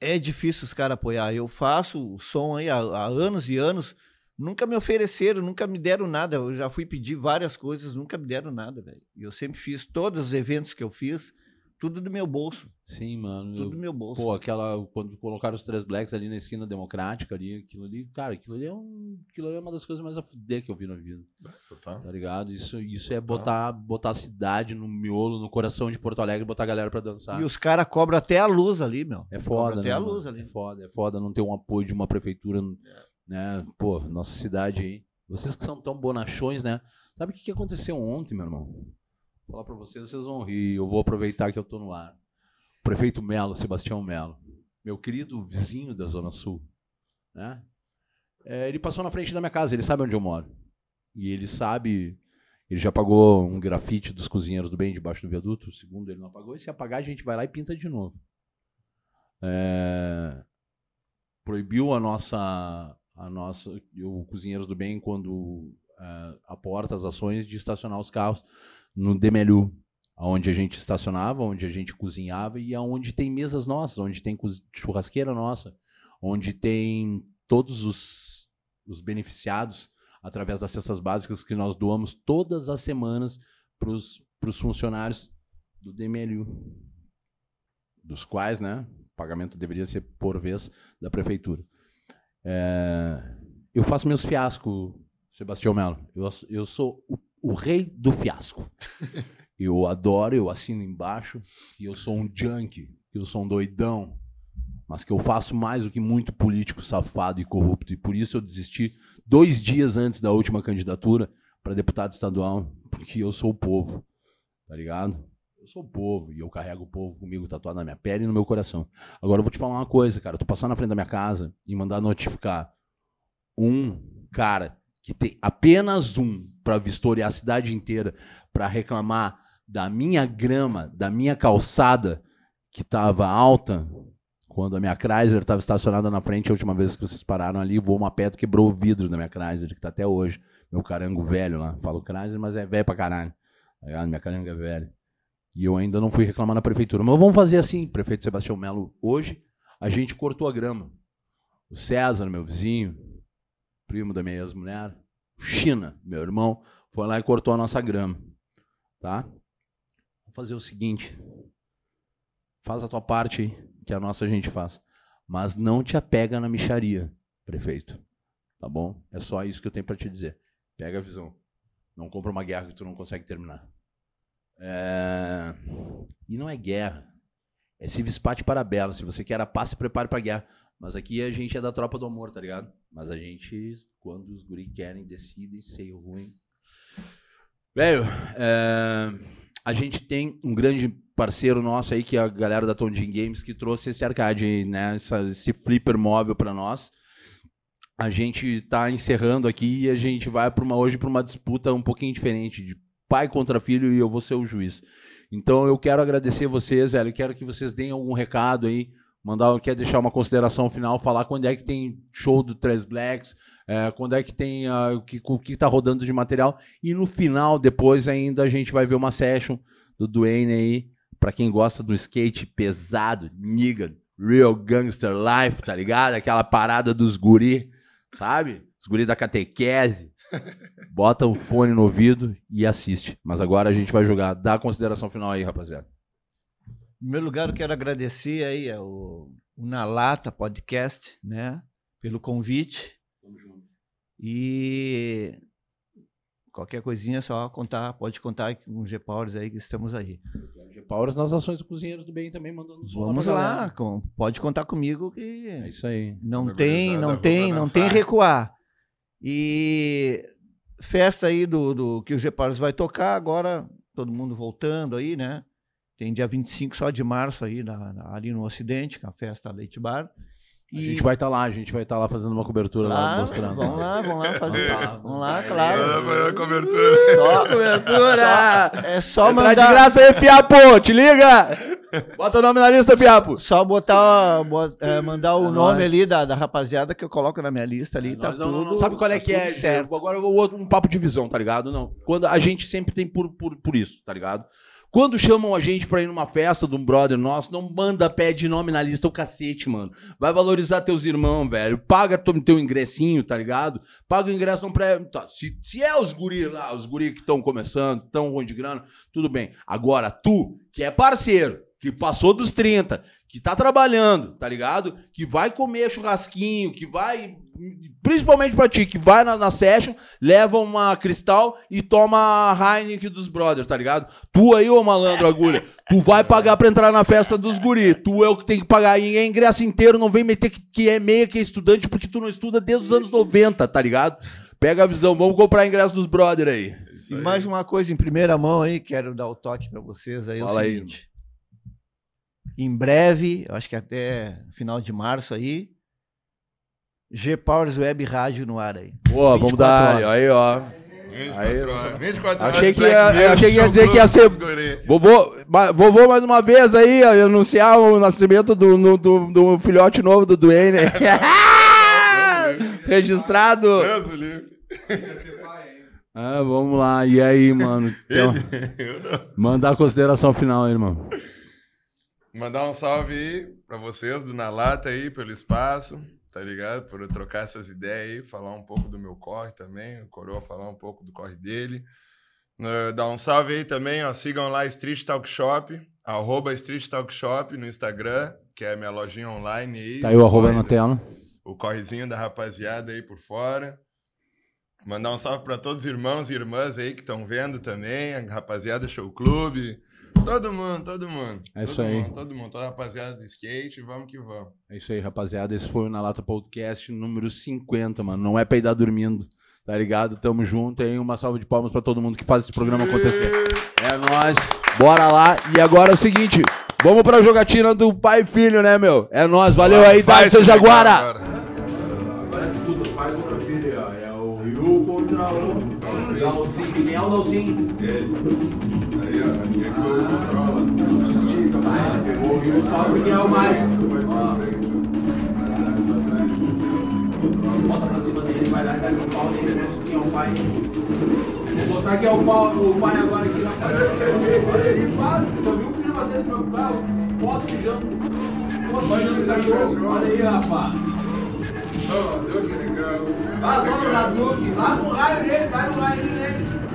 é difícil os caras apoiar. Eu faço o som aí há, há anos e anos, nunca me ofereceram, nunca me deram nada. Eu já fui pedir várias coisas, nunca me deram nada, velho. E eu sempre fiz todos os eventos que eu fiz, tudo do meu bolso. Sim, mano. Tudo eu- do meu bolso. Pô, aquela. Quando colocaram os três blacks ali na esquina democrática ali, aquilo ali, cara, aquilo ali é um. Aquilo ali é uma das coisas mais a fuder que eu vi na vida. Total. Tá ligado? Isso, isso é botar, botar a cidade no miolo, no coração de Porto Alegre, botar a galera pra dançar. E os caras cobram até a luz ali, meu. É Cobra foda, até né? a mano? luz ali. É foda, é foda não ter um apoio de uma prefeitura, né? Pô, nossa cidade aí. Vocês que são tão bonachões, né? Sabe o que aconteceu ontem, meu irmão? Vou falar pra vocês, vocês vão rir. Eu vou aproveitar que eu tô no ar. O prefeito Melo, Sebastião Melo, meu querido vizinho da Zona Sul, né? É, ele passou na frente da minha casa, ele sabe onde eu moro. E ele sabe. Ele já apagou um grafite dos cozinheiros do bem debaixo do viaduto. Segundo ele não apagou. E se apagar, a gente vai lá e pinta de novo. É, proibiu a nossa, a nossa, o Cozinheiros do Bem quando é, aporta as ações de estacionar os carros no Demelu, onde a gente estacionava, onde a gente cozinhava e aonde tem mesas nossas, onde tem churrasqueira nossa, onde tem todos os, os beneficiados através das cestas básicas que nós doamos todas as semanas para os funcionários do DMLU, dos quais, né, o pagamento deveria ser por vez da prefeitura. É, eu faço meus fiascos, Sebastião Melo. Eu, eu sou o, o rei do fiasco. Eu adoro, eu assino embaixo que eu sou um junkie, que eu sou um doidão, mas que eu faço mais do que muito político safado e corrupto. E por isso eu desisti dois dias antes da última candidatura para deputado estadual, porque eu sou o povo, tá ligado? Sou povo e eu carrego o povo comigo tatuado na minha pele e no meu coração. Agora eu vou te falar uma coisa, cara. Tu passar na frente da minha casa e mandar notificar um cara que tem apenas um para vistoriar a cidade inteira para reclamar da minha grama, da minha calçada que tava alta, quando a minha Chrysler estava estacionada na frente, a última vez que vocês pararam ali, voou uma pedra, quebrou o vidro da minha Chrysler, que tá até hoje. Meu carango velho lá. Falo Chrysler, mas é velho pra caralho. Tá? Minha caranga é velha. E eu ainda não fui reclamar na prefeitura. Mas vamos fazer assim, prefeito Sebastião Melo. Hoje, a gente cortou a grama. O César, meu vizinho, primo da minha ex-mulher, China, meu irmão, foi lá e cortou a nossa grama. Tá? Vamos fazer o seguinte. Faz a tua parte aí, que a nossa a gente faz. Mas não te apega na micharia, prefeito. Tá bom? É só isso que eu tenho pra te dizer. Pega a visão. Não compra uma guerra que tu não consegue terminar. É, E não é guerra. É civis pate para bela. Se você quer a paz, se prepare pra guerra. Mas aqui a gente é da tropa do amor, tá ligado? Mas a gente, quando os guri querem, decidem ser ruim. Velho, é, a gente tem um grande parceiro nosso aí, que é a galera da Tondin Games, que trouxe esse arcade, né? Essa- esse flipper móvel pra nós. A gente tá encerrando aqui e a gente vai para uma hoje para uma disputa um pouquinho diferente, de pai contra filho e eu vou ser o juiz. Então eu quero agradecer vocês, velho. Eu quero que vocês deem algum recado aí, mandar, quer deixar uma consideração final, falar quando é que tem show do Tres Blacks, é, quando é que tem ah, o que o que tá rodando de material e no final depois ainda a gente vai ver uma session do Dwayne aí, para quem gosta do skate pesado, nigga, Real Gangster Life, tá ligado? Aquela parada dos guri, sabe? Os guri da catequese. Bota o fone no ouvido e assiste. Mas agora a gente vai jogar. Dá a consideração final aí, rapaziada. Em primeiro lugar, eu quero agradecer aí ao o Na Lata Podcast, né? Pelo convite. E qualquer coisinha é só contar, pode contar com o G-Powers aí que estamos aí. Paulas nas ações do Cozinheiros do Bem também mandando Vamos lá, com- pode contar comigo que É isso aí. não Quando tem, não tem, não tem recuar. E festa aí do, do que o G-Powers vai tocar agora, todo mundo voltando aí, né? Tem dia 25 só de março aí na- na- ali no Ocidente, que é a festa Leite Bar. A gente vai estar lá, a gente vai estar lá fazendo uma cobertura lá, lá, mostrando. Vamos lá, vamos lá fazer. Vamos lá. Vamos lá, claro. a cobertura. Só Cobertura! É só de mandar. graça aí, Fiapo! Te liga! Bota o nome na lista, Fiapo! Só botar, bo- é, mandar o É nome nóis. ali da, da rapaziada que eu coloco na minha lista ali, tá Nós não- tudo. não, não sabe qual é tá que é? certo. Agora eu vou outro- um papo de visão, tá ligado? Não. Quando a gente sempre tem por, por, por isso, tá ligado? Quando chamam a gente pra ir numa festa de um brother nosso, não manda pé de nome na lista o cacete, mano. Vai valorizar teus irmãos, velho. Paga teu, teu ingressinho, tá ligado? Paga o ingresso não pré. Tá, se, se é os guri lá, os guri que estão começando, estão ruim de grana, tudo bem. Agora, tu, que é parceiro, que passou dos 30, que tá trabalhando, tá ligado? Que vai comer churrasquinho, que vai. Principalmente pra ti, que vai na, na session, leva uma cristal e toma a Heineken dos brothers, tá ligado? Tu aí, ô malandro agulha, tu vai pagar pra entrar na festa dos guri. Tu é o que tem que pagar. E é ingresso inteiro, não vem meter que, que é meia, que é estudante, porque tu não estuda desde os anos 90, tá ligado? Pega a visão, vamos comprar ingresso dos brothers aí. E aí. mais uma coisa em primeira mão aí, quero dar o toque pra vocês aí. é o Fala aí, seguinte. Em breve, acho que até final de março aí, G-Powers Web Rádio no ar aí. Pô, vamos 24 dar horas. aí, ó. 24 Aí, horas. 24 achei horas que Black ia- Mirror, achei que ia dizer que ia ser-. Vovô, vovô mais uma vez aí, ó, anunciar o nascimento do, no- do, do filhote novo do Duane. Registrado. Deus livre. Ah, vamos lá. E aí, mano? Então, mandar a consideração final aí, irmão. Mandar um salve aí pra vocês do Na Lata aí, pelo espaço, tá ligado? Por eu trocar essas ideias aí, falar um pouco do meu corre também, o Coroa falar um pouco do corre dele. Eh, dar um salve aí também, ó, sigam lá Street Talk Shop, arroba Street Talk Shop no Instagram, que é a minha lojinha online aí. Tá aí o arroba na tela. o correzinho da rapaziada aí por fora. Mandar um salve para todos os irmãos e irmãs aí que estão vendo também, a rapaziada Show Clube. Todo mundo, todo mundo. É isso todo aí. Mundo, todo mundo, toda a rapaziada do skate, vamos que vamos. É isso aí, rapaziada. Esse foi o Na Lata Podcast número 50, mano. Não é pra ir dar dormindo, tá ligado? Tamo junto aí. Uma salva de palmas pra todo mundo que faz esse programa acontecer. É nóis. Bora lá. E agora é o seguinte. Vamos pra jogatina do pai e filho, né, meu? É nóis. Valeu aí, Darcy esse Jaguara. agora. Agora é disputa, pai contra filho, ó. É o Ryu contra o. Dalcin. Quem é o Dalcin? Ele. Aí, ó, aqui é que eu controla. Estica, pai. Pegou o só porque é o mais. Bota pra cima dele, vai lá e pega o pau dele, mostra quem é o pai. Vou mostrar quem é o, pau, o pai agora aqui, rapaz. Olha aí, pá. Já viu o filho batendo meu carro? Posso mijando. Posso mijando cachorro. Olha aí, rapaz. Ó, deu que legal. Só no Hadouken, dá no raio nele, dá no raio nele.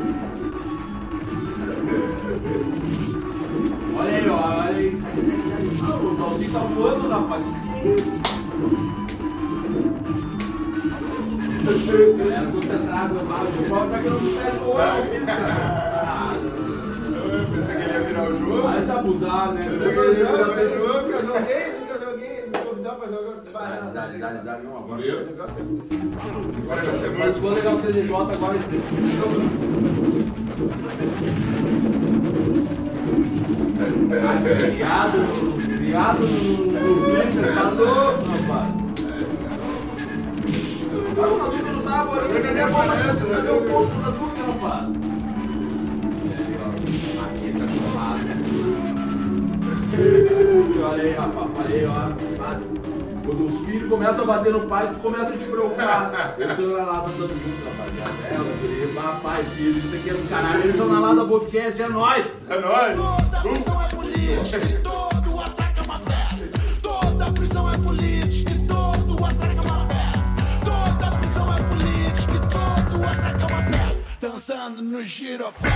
Olha aí, olha aí. Ah, o Dalcinho tá voando, rapaz. Que que é isso? Galera concentrada, o Paulo tá querendo que feche o olho, não. Ah, Eu pensei que ele ia virar o jogo. Vai se abusar, né? Pensei que ele ia virar o jogo, eu joguei, nunca joguei. Me convidar pra jogar. Dale, dale, dale, dale, não, agora. Viu? Agora Mas quando legal o CDJ agora. Criado, criado no Twitter, tá louco, rapaz. Não, o Naduca não sabe, agora cadê a bola? Cadê o ponto do Naduca, rapaz? Aqui é cachorrada. Olha aí, rapaz, falei, ó. Quando os filhos começam a bater no pai, tu começa a te preocupar. O senhor lá tá dando junto, rapaziada. É, eu queria, papai, filho, isso aqui é do caralho. Eles são na Lada Podcast, é nóis! É nóis. Toda missão é política e todo ataque é uma festa. Toda prisão é política e todo ataque é uma festa. Toda prisão é política e todo ataque é uma festa. Dançando no giroflex.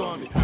Os homens,